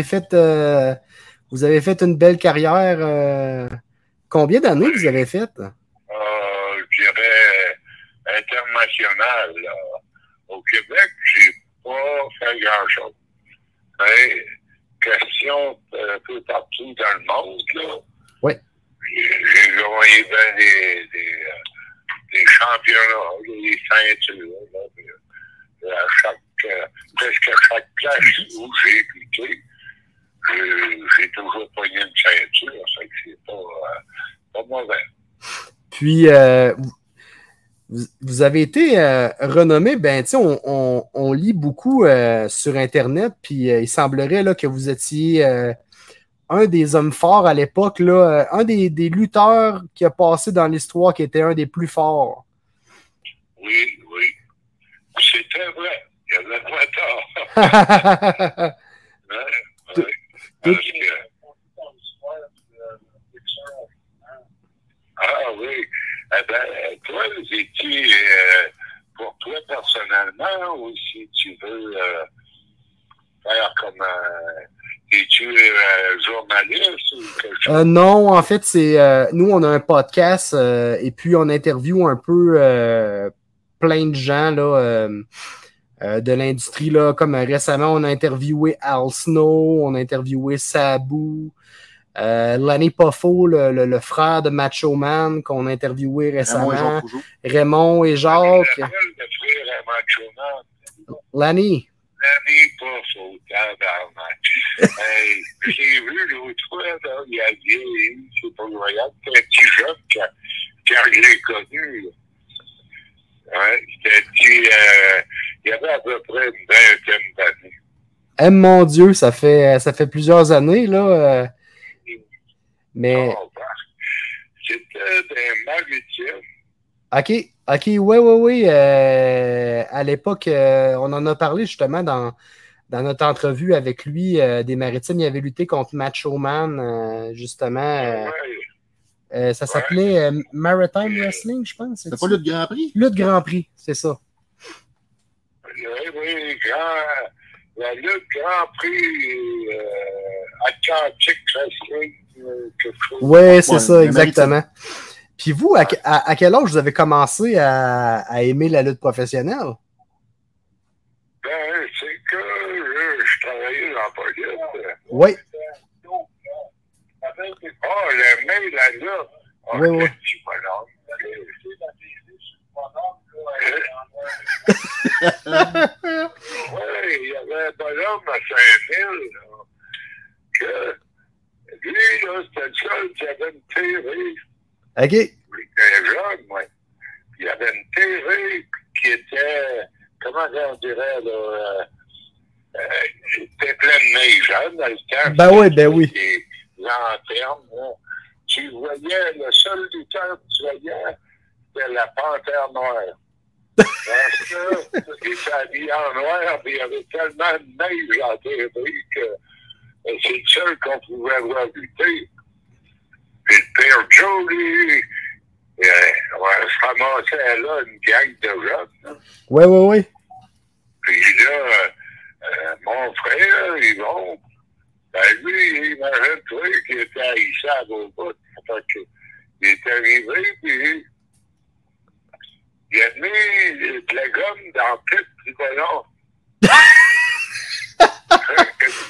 fait, euh, vous avez fait une belle carrière. Euh, combien d'années vous avez fait? Euh, je dirais international. Au Québec, j'ai pas fait grand-chose. question un peu partout dans le monde. Là. Oui. J'ai gagné des, des, des, championnats, des ceintures. Là, à chaque, presque à chaque place où j'ai écouté j'ai toujours pogné une ceinture, ça c'est pas, euh, pas mauvais. Puis, euh, vous, avez été euh, renommé, ben, on, on, on, lit beaucoup sur Internet, puis il semblerait là, que vous étiez un des hommes forts à l'époque, là, un des, des, lutteurs qui a passé dans l'histoire, qui était un des plus forts. Oui, oui. C'était vrai. Il y avait pas tort. ah oui. Eh ben, toi, es-tu, euh, pour toi personnellement, ou si tu veux euh, faire comme un. Es-tu euh, journaliste ou quelque chose? Euh, non, en fait, c'est. Euh, nous, on a un podcast euh, et puis on interviewe un peu plein de gens, là euh, de l'industrie. Là, comme récemment, on a interviewé Al Snow, on a interviewé Sabu, euh, Lanny Poffo, le, le, frère de Macho Man, qu'on a interviewé récemment. Raymond et Jacques. Lanny. Lanny Poffo, hey, J'ai vu l'autre fois, là, il y a dit, c'est pas royal, c'est un petit jeune quand, quand je l'ai connu. Ouais, c'était euh, il y avait à peu près une vingtaine d'années. Eh mon Dieu, ça fait, ça fait plusieurs années, là. Euh, mais. Oh, c'était des maritimes. OK, OK, oui, oui, oui. Euh, à l'époque, euh, on en a parlé justement dans, dans notre entrevue avec lui des maritimes. Il avait lutté contre Macho Man, justement. Ouais. ça s'appelait Maritime Wrestling, je pense. C'est pas Lutte Grand Prix? Lutte Grand Prix, c'est ça oui, oui, grand, la lutte Grand Prix euh, Atlantic Wrestling, euh, quelque chose. Oui, c'est ouais, ça, exactement. Puis vous, à, à, à, quel âge vous avez commencé à, à aimer la lutte professionnelle? Ben, c'est que je, je travaillais dans la police. Oui. Oh, l'aimer la lutte. Oh, oui, oui. Oui, il y avait un bonhomme à Saint-Ville, que lui, là, c'était le seul qui avait une TV. OK. Il était jeune, moi. Il y avait une TV qui était, comment on dirait, là, euh, euh, était pleine de neige, hein, dans le temps. Ben oui, ben oui. Les lanternes, là. Tu voyais, le seul lutteur que tu voyais, c'était la panthère noire. Parce qu'il était habillé en noir, et il y avait tellement de neige en théorie que euh, c'est le seul qu'on pouvait voir lutter. Puis le père Joe, lui, euh, on se ramassait là une gang de jeunes. Oui, oui, oui. Puis là, euh, mon frère, Yvon, ben lui, imagine-toi qu'il était haïssable au bout. Il est arrivé, puis il a mis de la gomme dans le du ballon. Le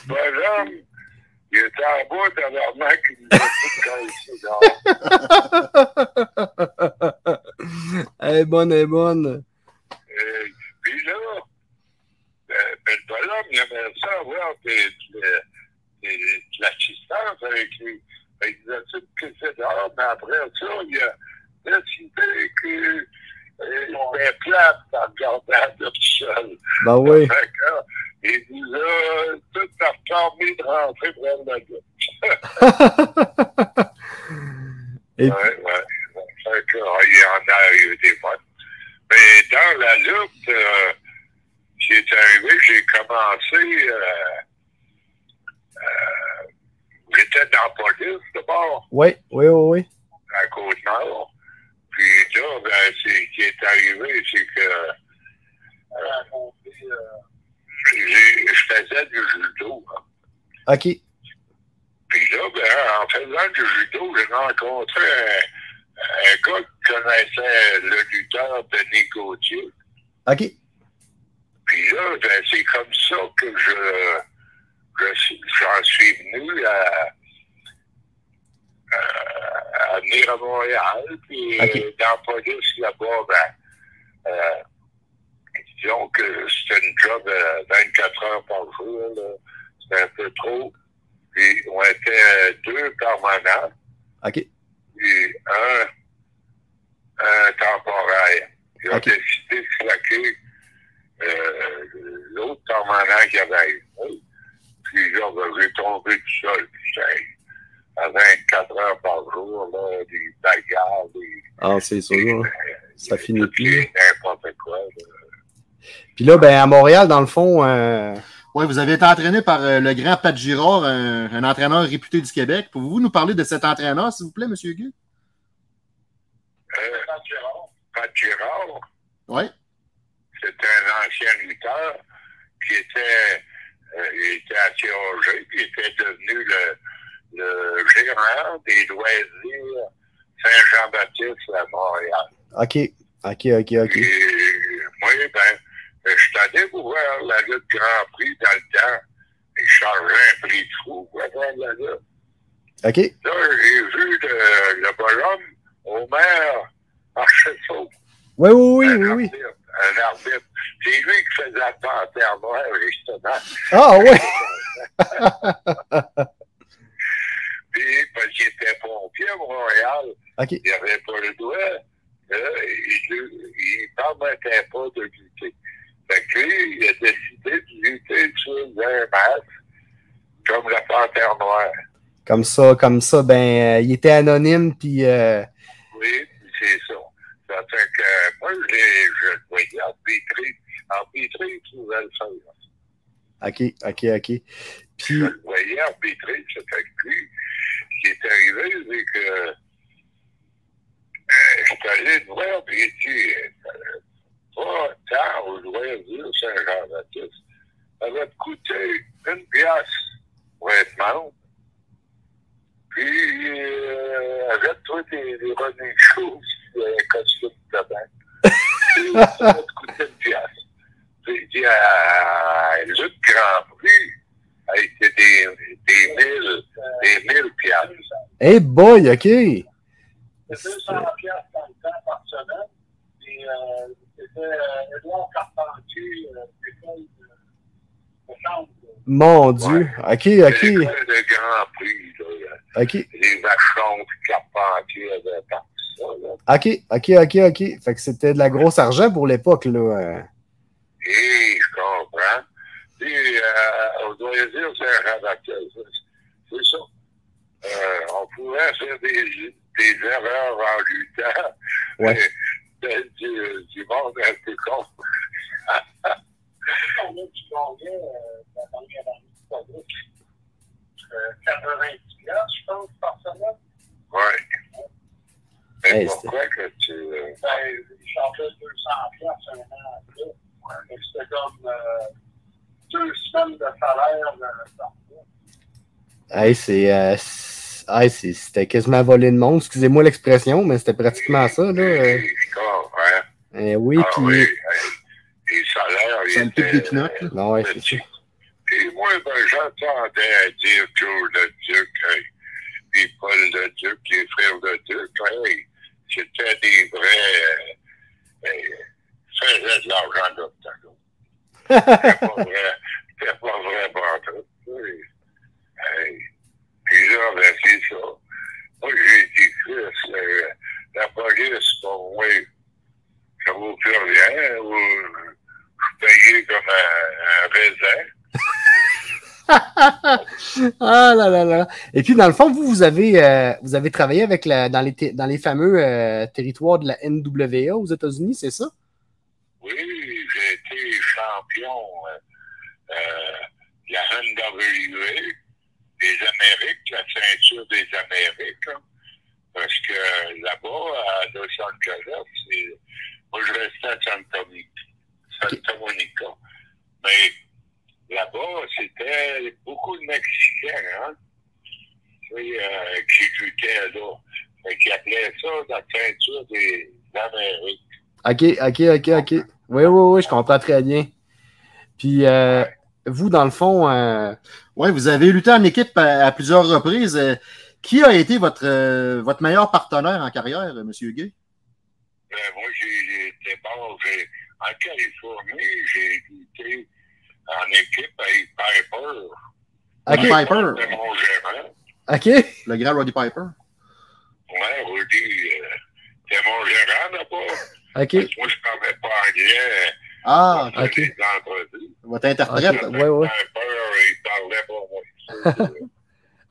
ballon, il était en bas a tout cassé Elle est bonne, elle est bonne. Euh, puis là, ben, ben, le ballon, il aimait ça avoir de, l'assistance avec lui. Il disait tout que c'est dehors, mais après ça, il a décidé que c'était plate en regardant tout seul. Ben oui. Il nous a tout permis de rentrer pour la lutte. Et... Ouais, ouais. Fait que, il y en a eu des bonnes. Mais dans la lutte, euh, est arrivé, j'ai commencé. Euh, euh, J'étais dans la police d'abord. Oui, oui, oui, oui. À Côte-Nord. Puis là, ben, c'est, ce qui est arrivé, c'est que euh, je faisais du judo. Hein. OK. Puis là, ben, en faisant du judo, j'ai rencontré un, un gars qui connaissait le lutteur Denis Gauthier. OK. Puis là, ben, c'est comme ça que je, je j'en suis venu à, venir à Montréal. Puis OK. euh, dans la police là-bas, ben, euh, disons que c'était une job euh, 24 heures par jour. là. C'était un peu trop. Puis on était deux permanents, OK. puis un, un temporaire. Ils ont OK. décidé de claquer euh, l'autre permanent qu'il y avait. Puis là, j'ai tombé tout seul. Puis à 24 heures par jour, là, des bagarres, des. Ah, c'est sûr. des- Ça finit plus. N'importe quoi. là. Puis là, ben, à Montréal, dans le fond, euh, Oui, vous avez été entraîné par euh, le grand Pat Girard, un, un entraîneur réputé du Québec. Pouvez-vous nous parler de cet entraîneur, s'il vous plaît, M. Guy? Euh, Pat Girard, Oui. c'était un ancien lutteur qui était, euh, il était à Chirurgie, puis il était devenu le, le gérant des loisirs Saint-Jean-Baptiste à Montréal. OK. OK, OK, OK. Et moi, ben, je suis allé voir la lutte Grand Prix dans le temps. Et je chargeais un prix de fou pour voir la lutte. OK. Là, j'ai vu le, le bonhomme, Homer Marcheseau. Oui, oui, oui, un oui, oui. Un arbitre. C'est lui qui faisait la panthère noire, justement. Ah, ouais. Parce qu'il était pompier à Montréal, OK. il n'avait pas le droit. Euh, il ne permettait pas de lutter. Fait que lui, il a décidé de lutter sur un masque, comme la panthère noire. Comme ça, comme ça, ben, euh, il était anonyme, puis... euh, Oui, c'est ça. Ça fait que moi, je le voyais arbitrer. Arbitrer, tu pouvais le faire. OK, OK, OK. Puis, Je le voyais arbitrer, ça fait que lui, qui est arrivé, c'est que euh, je suis allé le voir, dit, euh, pas tant au loisir Saint-Jean-Baptiste. Ça va te coûter une pièce pour être membre. Puis, euh, achète-toi des, des running shoes, un costume de. Puis, ça va te coûter une pièce. Il dit, à Luc Grand Prix, été des, des mille, des mille piastres. hey boy, OK. C'était 200 piastres temps par semaine. Et euh, c'était euh, Édouard Carpentier, euh, l'école de, de chambre. Mon Dieu. OK, C'est OK, l'école de Grand Prix, là. OK. Les vachons, puis Carpentier avaient parti ça, là. OK, OK, OK, OK. Fait que c'était de la grosse argent pour l'époque, là. euh. Et je comprends. Puis, euh, on doit dire, c'est un ça. Euh, on pourrait faire des, des erreurs en luttant. Ouais. mais c'est Du, du monde un peu con. On a du combien la dernière année de police? 90 piastres, je pense, par semaine. Ouais. Mais Hey, pourquoi que tu. euh, Ben, ils chargeaient 200 piastres un an après. C'était comme euh, deux semaines de salaire mois. Hey, c'est. euh, hey, c'était quasiment volé de monde. Excusez-moi l'expression, mais c'était pratiquement ça, là. euh. Eh oui, Ah puis. oui. hey, Les salaires, Ça me des pinottes. Non, ouais, c'est ça. Puis moi, ben, j'entendais dire Joe le Duc, hey, puis Paul le Duc, les frères le Duc, hey, c'était des vrais. Euh, hey, faisaient de l'argent d'octogone. Hey. Puis là, ben, c'est ça. Moi, j'ai dit, Chris, euh, la police, pour moi, ça vaut plus rien. Ou, je suis payé comme un, un raisin. Ah là là là. Et puis, dans le fond, vous, vous avez, euh, vous avez travaillé avec la, dans, les, dans les fameux euh, territoires de la NWA aux États-Unis, c'est ça? Oui, j'ai été champion euh, euh, la NWA des Amériques, la ceinture des Amériques. hein. parce que là-bas, à Los Angeles, c'est- moi je restais à Santa Monica. Santa Monica. Mais là-bas, c'était beaucoup de Mexicains. euh, qui luttait là. Fait appelait ça la ceinture des Amériques. OK, OK, OK, OK. Oui, oui, oui, je comprends très bien. Puis, euh, vous, dans le fond, euh, Oui, vous avez lutté en équipe à, à plusieurs reprises. Euh, Qui a été votre, euh, votre meilleur partenaire en carrière, M. Gay? Ben, moi, j'ai été bon. j'ai- En Californie, j'ai lutté en équipe avec Piper. Roddy OK, Piper. C'était mon gérant. OK, Le grand Roddy Piper. Ouais, Rudy, euh, c'était mon gérant là-bas. OK, Moi, je parlais pas anglais. Ah, ok. les entrevues. votre interprète. Ok. Ouais, ouais. Piper, il parlait moi.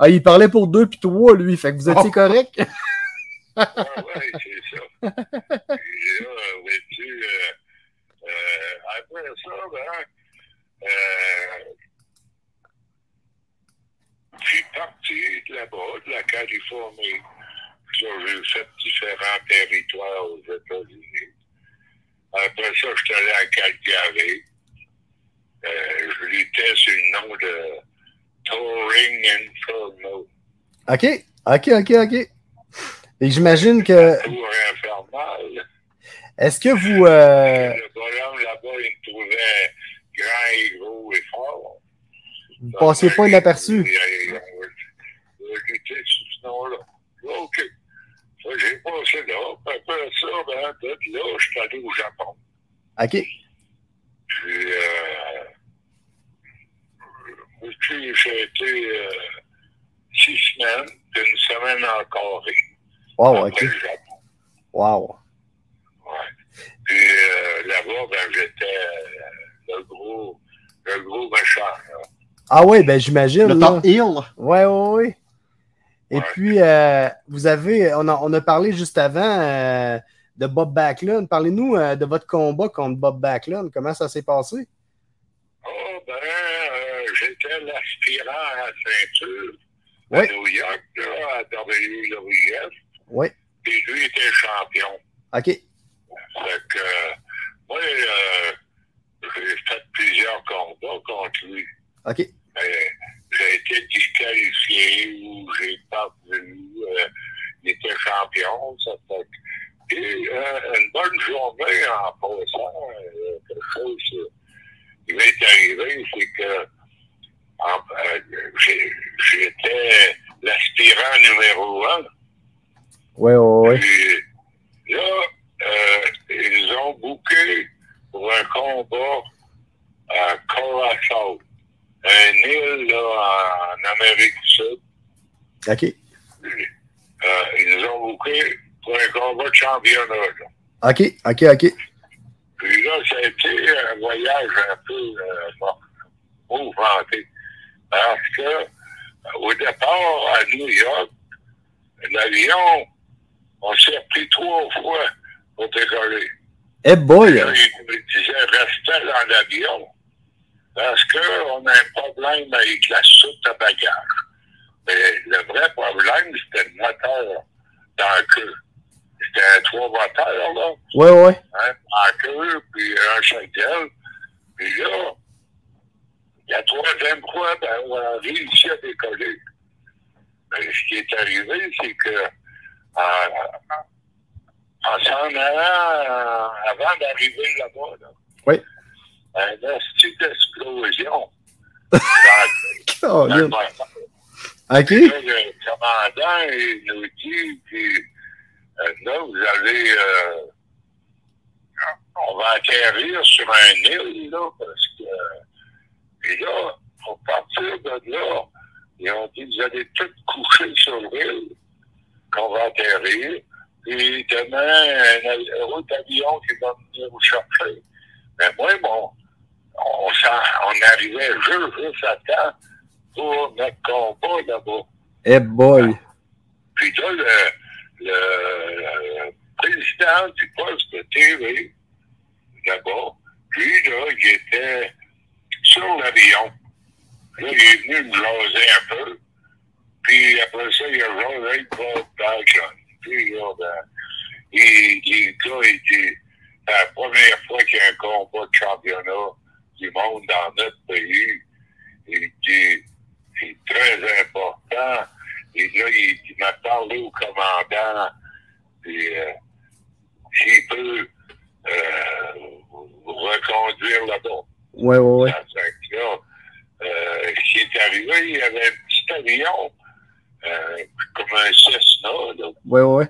Ah, il parlait pour deux puis trois, lui. Fait que vous étiez Oh. correct? Ah ouais, c'est ça. Puis là, vois-tu, euh, euh, après ça, ben, euh, j'ai parti de là-bas, de la Californie. J'ai fait différents territoires aux États-Unis. Après ça, je suis allé à Calgary. Euh, je luttais sur le nom de Touring Inferno. OK, OK, OK, OK. Et j'imagine que. Tour infernal. Est-ce que vous. euh, Le bonhomme là-bas, il me trouvait grand et gros et fort. vous passiez pas inaperçu? Il il il lutté sous ce nom-là. OK. Ça, j'ai passé là. Puis Après ça, ben, de là, je suis allé au Japon. OK. Puis, euh, puis j'ai été euh, six semaines, puis une semaine en Corée. Wow, après OK. le Japon. Wow. Ouais. Puis euh, là-bas, ben, j'étais euh, le gros, le gros méchant. là. Ah oui, ben j'imagine. Le là. top heel. Ouais, ouais, ouais. Et Ouais. puis, euh, vous avez, on a, on a parlé juste avant euh, de Bob Backlund. Parlez-nous euh, de votre combat contre Bob Backlund. Comment ça s'est passé? Oh, ben, j'étais l'aspirant à la ceinture à New York, là, à WWF. Oui. Puis lui était champion. OK. Fait que, moi, euh, j'ai fait plusieurs combats contre lui. OK. Mais j'ai été disqualifié ou j'ai pas venu. euh, il était champion, ça fait. Et euh, une bonne journée en passant, euh, quelque chose qui m'est arrivé, c'est que euh, j'étais l'aspirant numéro un. Ouais, ouais, ouais. Puis là, euh, ils ont booké pour un combat à Curaçao, un île là, en Amérique du Sud. OK. Euh, ils nous ont booké pour un combat de championnat. là. OK, OK, OK. Puis là, ça a été un voyage un peu euh, mouvementé. Parce que euh, au départ, à New York, l'avion, on s'est pris trois fois pour décoller. Eh boy! Là, il me disait, restez dans l'avion. Parce qu'on a un problème avec la soute à bagages. Mais le vrai problème, c'était le moteur dans le queue. C'était trois moteurs, là Ouais, ouais. hein, en queue, puis un châtel. Puis là, la troisième fois, ben, on a réussi à décoller. Mais ce qui est arrivé, c'est que en, en s'en allant, euh, avant d'arriver là-bas, là, Oui. Un astuce d'explosion? Dans, dans. OK. Là, le commandant, il nous dit, puis, euh, là, vous allez, euh, on va atterrir sur un île, là, parce que, et là, pour partir de là, ils ont dit, vous allez tous coucher sur l'île, qu'on va atterrir, puis demain, un autre avion qui va venir vous chercher. Mais moi, bon, on, on arrivait juste, juste à temps pour notre combat là-bas. Eh boy! Puis là, le, le, le président du poste de TV, là-bas, lui, là, il était sur l'avion. Là, il est venu me jaser un peu. Puis après ça, il a jasé avec Bob Backlund. Puis là, ben, il, il, le gars, il dit, c'est la première fois qu'il y a un combat de championnat du monde dans notre pays et qui c'est très important. Et là, il, m'a parlé au commandant et euh, s'il peut reconduire là-bas. Oui, oui, oui. Qui est arrivé, il y avait un petit avion, euh, comme un Cessna. Oui, oui, oui.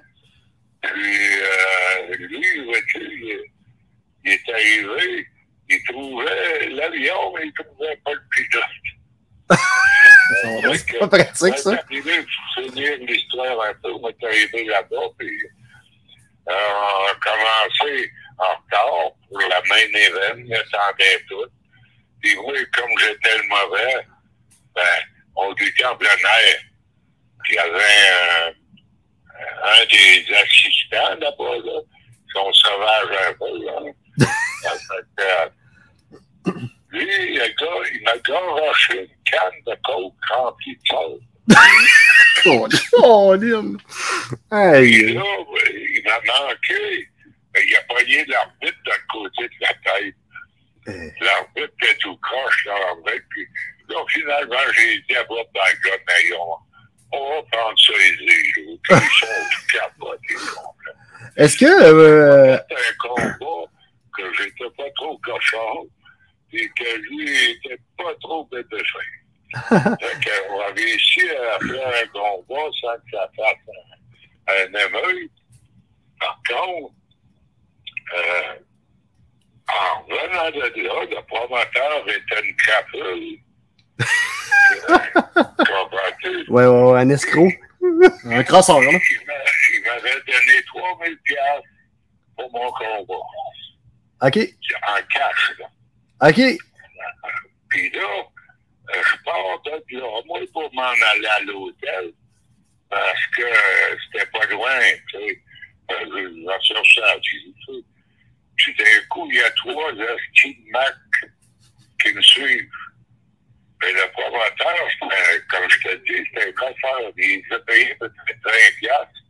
Puis, euh, lui, vois-tu, il, est arrivé, l'avion, mais il trouvait pas le pilote. C'est pas pratique, ça. Arrivé finir l'histoire un peu. On est arrivé là-bas, puis euh, on a commencé en retard pour la main event. Il attendait tout. Puis moi, comme j'étais le mauvais, ben, on était en plein air. Puis il y avait un, un des assistants là-bas, là, son sauvage un peu, là. Ça fait lui, le gars, il m'a garoché une canne de coke remplie de sel. Oh, Hey. là, ben, il m'a manqué. Il a pogné l'arbitre d'un côté de la tête. Euh. L'arbitre était tout croche dans l'arbitre. Puis là, finalement, j'ai dit à Bob Bagon, mais on, va prendre ça là. Puis ils sont tout capotés. Est-ce que. euh, C'était un combat que j'étais pas trop cochon et que lui était pas trop bébé fin. fait qu'on a réussi à faire un combat sans que ça fasse un, un émeute. Par contre, euh, en revenant de là, le promoteur était une crapule. Comprends-tu? ouais, ouais, ouais, un escroc. Un crosseur, là. Il m'a- il m'avait donné 3000 piastres pour mon combat. OK. En cash, là. OK. Puis là, euh, je pars de là, moi, pour m'en aller à l'hôtel, parce que euh, c'était pas loin, tu sais. Euh, je vais chercher à pied, tu sais. Puis d'un coup, il y a trois Mac qui me suivent. Mais le promoteur, c'était, comme je te dis, c'était un coffre. Il a payé peut-être 20 piastres.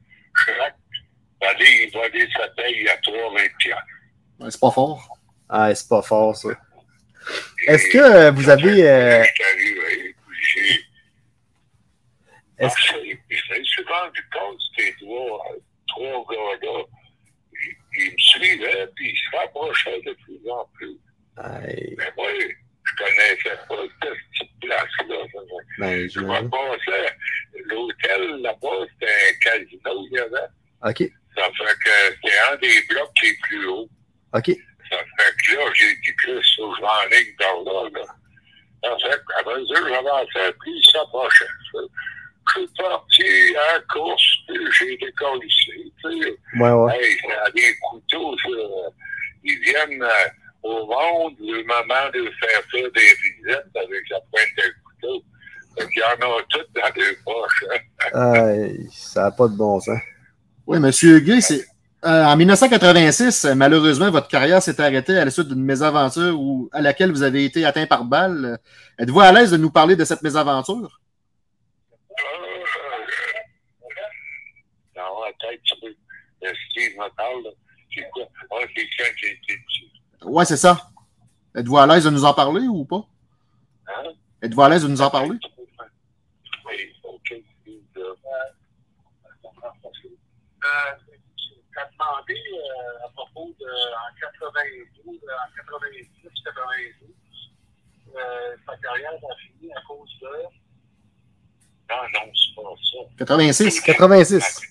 Chaque aller voler sa paye à 3 20 piastres. C'est pas fort. Ah, c'est pas fort, ça. Est-ce que euh, vous avez. euh, Je suis arrivé, puis j'ai Est-ce puis je suis rendu compte que ces trois, trois gars-là, ils, me suivaient, puis ils se rapprochaient de plus en plus. Aïe, Mais moi, je connaissais pas cette petite place-là. ben, Je me passais, l'hôtel là-bas, c'était un casino, il y avait. OK. Ça fait que c'était un des blocs les plus hauts. OK. Ça fait que là, j'ai dit que ça, je vais en ligne par là, là. Ça fait qu'à mesure que j'avançais, puis il s'approchait. Je suis parti à la course, puis j'ai décollé ici, tu sais. Ouais, ouais. Hey, c'est des couteaux, ça. Ils viennent euh, au monde le moment de faire faire des risettes avec la pointe de couteau. Fait qu'il y en a toutes dans les poches. hein. Aïe, ça n'a pas de bon sens. Oui, Monsieur Gay, c'est. euh, en 1986, euh, malheureusement, votre carrière s'est arrêtée à la suite d'une mésaventure où, à laquelle vous avez été atteint par balle. Euh, Êtes-vous à l'aise de nous parler de cette mésaventure? Dans la tête, tu peux. Euh, Steve me parle, là. C'est quoi? Ah, c'est quand j'ai été. Ouais, c'est ça. Êtes-vous à l'aise de nous en parler ou pas? Hein? Êtes-vous à l'aise de nous en parler? Oui, OK. Steve, là. Euh, t'as demandé euh, à propos de en 92, euh, en 90, 92, euh, sa carrière a fini à cause de. Non, non, c'est pas ça. 86. 86.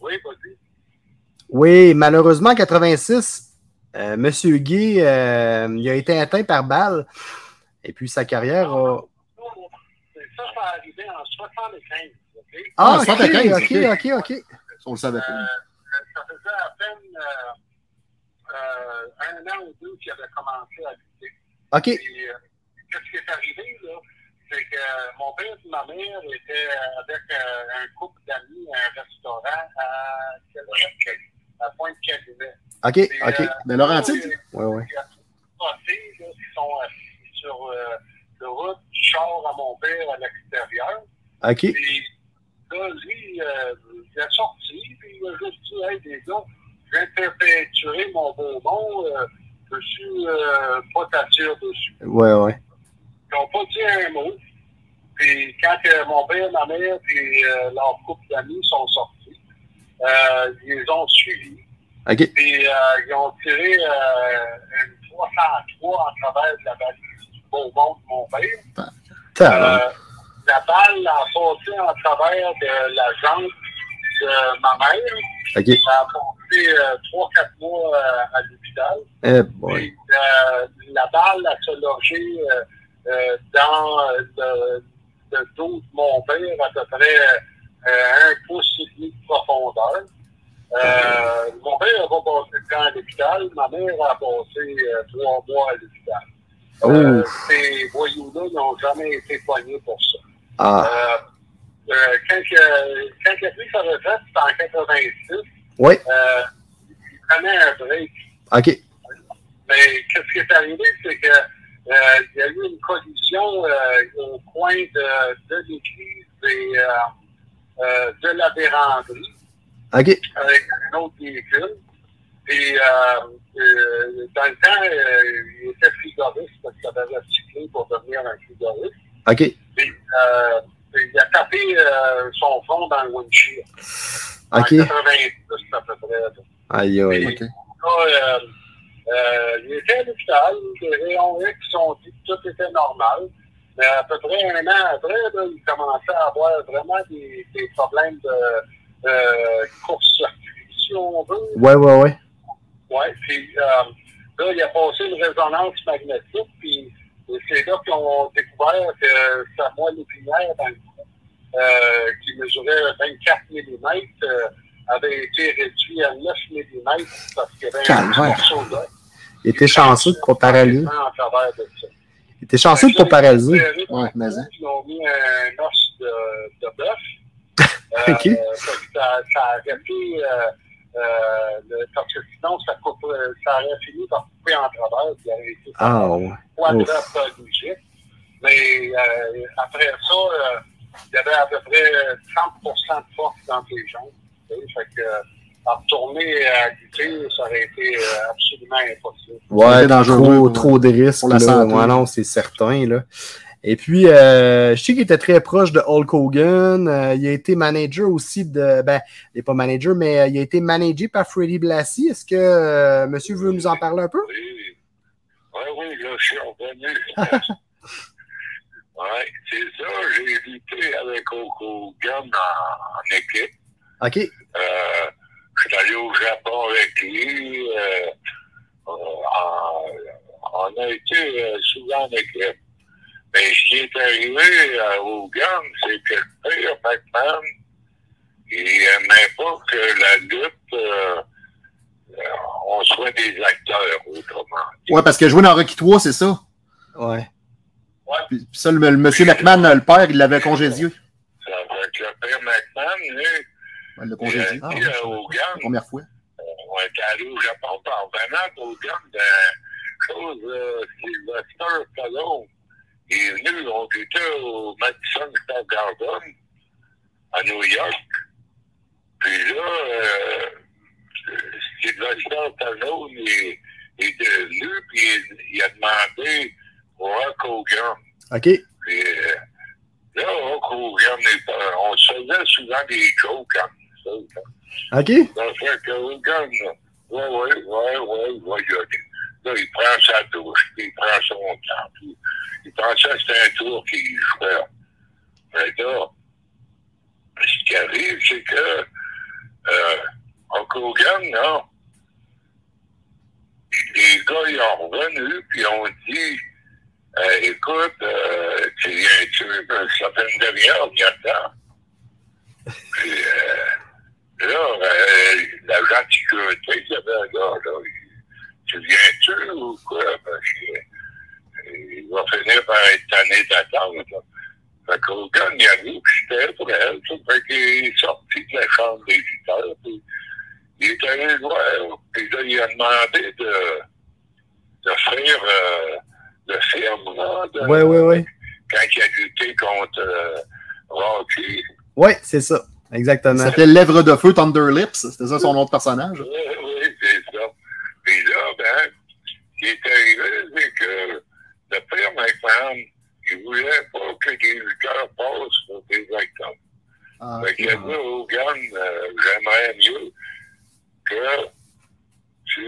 Oui, vas-y. Oui, malheureusement, en 86, euh, Monsieur Guy, euh, il a été atteint par balle. Et puis sa carrière a. Ça, ça arrivé en 75. OK? Ah, Ah, ok, 75, ok, ok, ok. On le savait Euh, ça faisait à peine euh, euh, un an ou deux qu'il avait commencé à lutter. Ok, euh, qu'est-ce qui est arrivé, là? C'est que mon père et ma mère étaient avec euh, un couple d'amis à un restaurant à, quelle- à Pointe-Calumet. ok, Puis, ok. euh, De Laurentide? eux, Ouais, ouais. Il y a trois filles là, qui sont assises sur euh, le route du char à mon père à l'extérieur. Ok, Puis là, lui, euh, il est sorti, puis il a juste dit Hey, les gars, je faire peinturer mon nom, euh, je suis euh, pas t'attire dessus. ouais, ouais. Ils n'ont pas dit un mot. Puis quand euh, mon père, ma mère, puis euh, leur couple d'amis sont sortis, euh, ils les ont suivis. Ok, Puis euh, ils ont tiré euh, une 303 en travers de la valise du beau monde de mon père. La balle a passé en travers de la jambe de ma mère. OK. Ça a passé euh, 3-4 mois euh, à l'hôpital. Eh boy. Puis, euh, la balle a se logé dans le, le dos de mon père à peu près un pouce et demi de profondeur. Euh, mon père a pas passé le temps à l'hôpital, ma mère a passé euh, trois mois à l'hôpital. Euh, Oh. ces voyous-là n'ont jamais été poignés pour ça. Ah. Euh, euh, quand, il a pris sa retraite, c'était en 86, Oui. euh, il prenait un break. OK. Mais qu'est-ce qui est arrivé, c'est que euh, il y a eu une collision euh, au coin de, de l'église et euh, de la véranderie OK. avec un autre véhicule. Et euh, euh, dans le temps, il était frigoriste parce qu'il avait recyclé pour devenir un frigoriste. OK. Il a tapé son front dans le windshield. En OK. 90, à peu près. Aïe, aïe. OK. Là, il était à l'hôpital, les rayons X ont dit que tout était normal. Mais à peu près un an après, là, il commençait à avoir vraiment des, des problèmes de euh, court-circuit, si on veut. Ouais, ouais, ouais. Ouais, puis euh, là, il a passé une résonance magnétique, puis c'est là qu'ils ont découvert que sa moelle épinière dans le cou, euh, qui mesurait 24 mm, euh, avait été réduit à 9 mm parce qu'il y avait un morceau. Il était chanceux de. En travers de ça. Était chanceux de pas paralyser. Ouais, mais hein. Ils ont mis un os de, de bœuf. Euh, Ok. parce que ça, ça a arrêté, euh, euh, le- parce que sinon, ça, coupe, euh, ça aurait fini par couper en travers. Il aurait été Ah, ouais. Mais euh, après ça, euh, il y avait à peu près 30 de force dans les jambes. Fait que, à retourner à lutter, ça aurait été euh, absolument impossible. Ouais, C'était dangereux trop, de risques. pour la là. santé. Ouais, non, c'est certain. Là. Et puis, euh, je sais qu'il était très proche de Hulk Hogan. Euh, il a été manager aussi de. Ben, il n'est pas manager, mais euh, il a été managé par Freddie Blassie. Est-ce que euh, monsieur veut nous en parler un peu? Oui, oui, oui, là, je suis revenu. oui, c'est ça, j'ai lutté avec Hulk Hogan en, en équipe. OK. Euh, je suis allé au Japon avec lui. euh, euh, en- on a été euh, souvent en équipe. Mais ce qui est arrivé à Hogan, c'est que le père McMahon, il n'aimait pas que la lutte, euh, euh, on soit des acteurs, autrement. Ouais, parce que jouer dans Rocky 3, c'est ça? Ouais. Puis, puis ça, le, le monsieur McMahon, le père, il l'avait congédié. Ça fait que le père McMahon, lui, Il a congédié. Ah, La première fois. on est allé au Japon par venant Hogan d'un chose, euh, Sylvester Stallone. Il est venu, on était au Madison Square Garden à New York. Puis là, euh, Sylvester Stallone est, est devenu, puis il, il a demandé au Hulk Hogan. OK. Puis euh, là, Hulk Hogan, on se faisait souvent des jokes OK. Ça fait que Hogan, ouais, ouais, ouais, ouais, ouais, a- Là, il prend sa douche, il prend son temps, puis il pensait que c'était un tour qu'il jouait. Mais là, ce qui arrive, c'est que euh, Hulk Hogan, là, les gars, ils ont revenu, puis ont dit euh, écoute, euh, tu viens, tu, ça fait une demi-heure. Puis, euh, là, euh, l'agent de sécurité, il y avait gars, là, il- tu viens-tu ou quoi? Parce que, il va finir par être tanné d'attendre. là. Fait qu'Hogan, il a dit que c'était pour elle. ça. Fait qu'il est sorti de la chambre des lutteurs, puis il est allé le voir. Puis là, il a demandé de, de faire euh, le là, de- Ouais, ouais, ouais. quand il a lutté contre euh, Rocky. Ouais, c'est ça. Exactement. C'était Lèvre de Feu Thunder Lips. C'était ça son nom de personnage. Oui, oui, c'est ça. Puis là, ben, ce qui est arrivé, c'est que le père McMahon, il voulait pas que les lutteurs passent pour des acteurs. Ah, Fait qu'il a dit au Hogan, euh, j'aimerais mieux que tu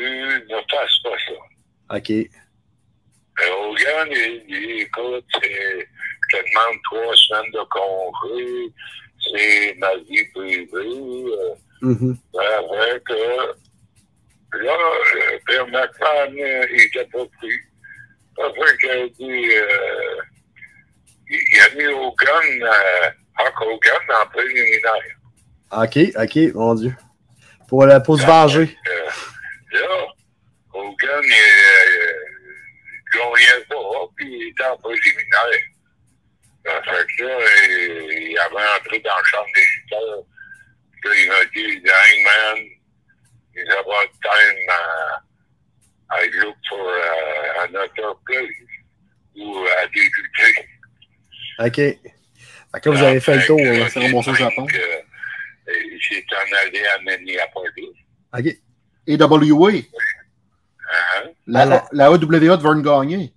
ne fasses pas ça. OK. Euh, Hogan, il dit, écoute, c'est- te demande trois semaines de congé, c'est ma vie privée. Euh, Mhm. ça fait que là, euh, Père McMahon, euh, il était pas pris. Fait qu'il a dit, euh, il, a mis Hogan, euh, Hulk Hogan en préliminaire. OK, OK, mon Dieu. Pour, la- pour se venger. Euh, là, Hogan, il, euh, il gagnait pas, puis il était en préliminaire. Ça fait que là, il, il avait entré dans la chambre des lutteurs. Puis là, il m'a dit, Hangman, is about time uh, I look for uh, another place où à débuter. OK. Fait que là, vous avez fait le tour. c'est remboursé au Japon. Il s'est en allé à Minneapolis. OK. Et WA, Hein? la, la- la AWA de Vern Gagné.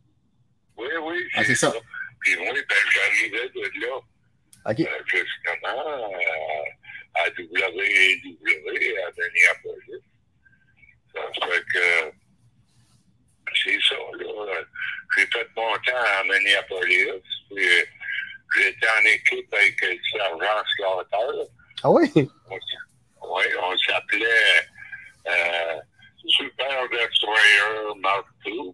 Oui, oui. Ah, c'est ça. Puis moi, ben, j'arrivais de là euh, justement euh, à WW à Minneapolis. Ça fait que c'est ça, là. J'ai fait mon temps à Minneapolis. Puis j'étais en équipe avec le sergent Slaughter. Ah oui? Oui, on s'appelait euh, Super Destroyer Mark II.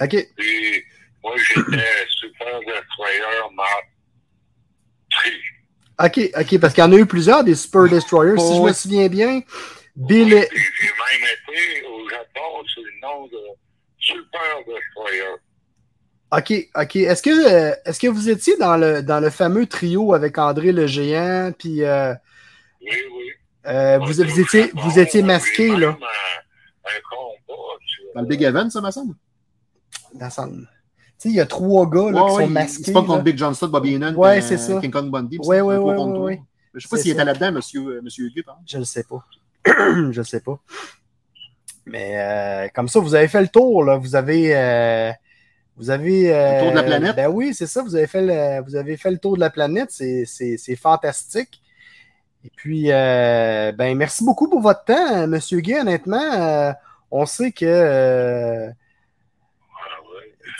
OK. Puis moi, j'étais Super Destroyer Mark. OK, OK, parce qu'il y en a eu plusieurs des Super Destroyers. Si je me souviens bien, Bill j'ai même été au Japon sous le nom de Super Destroyer. OK, OK. Est-ce que, euh, est-ce que vous étiez dans le, dans le fameux trio avec André le Géant, puis euh, Oui, oui. euh, vous, vous étiez, Japon, vous étiez masqué, là, Un, un combat sur, Dans le Big Event, ça me semble. dans son- Tu sais, il y a trois gars là, Ouais, qui ouais, sont masqués. C'est pas là. contre Big John Studd, Bobby Heenan, Ouais, c'est euh, ça. King Kong Bundy. ouais, trois. ouais. Je sais pas s'il était là-dedans, monsieur, euh, monsieur Hugues. Je ne sais pas. je ne sais pas. Mais euh, comme ça, vous avez fait le tour, là. Vous avez. euh, vous avez. euh, Le tour de la planète? Ben oui, c'est ça. Vous avez fait le, vous avez fait le tour de la planète. C'est, fantastique. Et puis, ben, merci beaucoup pour votre temps, M. Gay. Honnêtement, on sait que. euh, Ah, ouais. Euh,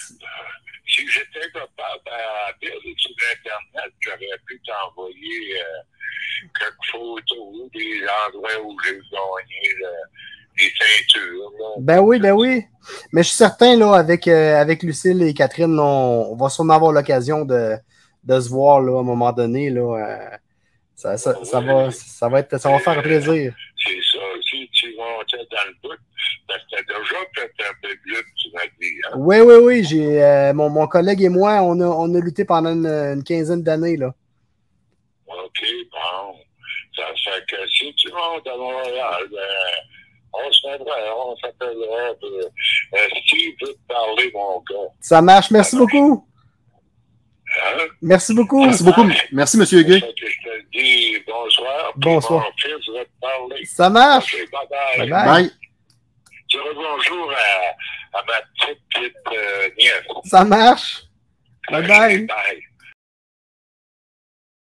si j'étais capable à dire sur Internet, j'aurais pu t'envoyer euh, quelques photos des endroits où j'ai gagné les ceintures. là. Ben oui, ben oui. Mais je suis certain, là, avec, euh, avec Lucille et Catherine, on, on va sûrement avoir l'occasion de, de se voir là, à un moment donné. Là, euh, ça, ça, ça va, ça, va être, ça va faire plaisir. C'est ça. Si tu montais dans le bout, parce que t'as déjà fait Oui, oui, oui. J'ai, euh, mon, mon collègue et moi, on a, on a lutté pendant une, une quinzaine d'années. Là. OK, bon. Ça fait que si tu montes à Montréal, ben, on se mettra, on s'appellera. Euh, Steve veut te parler, mon gars. Ça marche. Merci beaucoup. Hein? Merci beaucoup. Merci beaucoup. Merci, je te dis bonsoir. Bonsoir. Mon fils va te parler. Ça marche. OK, bye bye. Bye bye. Bye. Tu dis bonjour à, à ma petite, petite euh, nièce. Ça marche? Bye bye. Bye.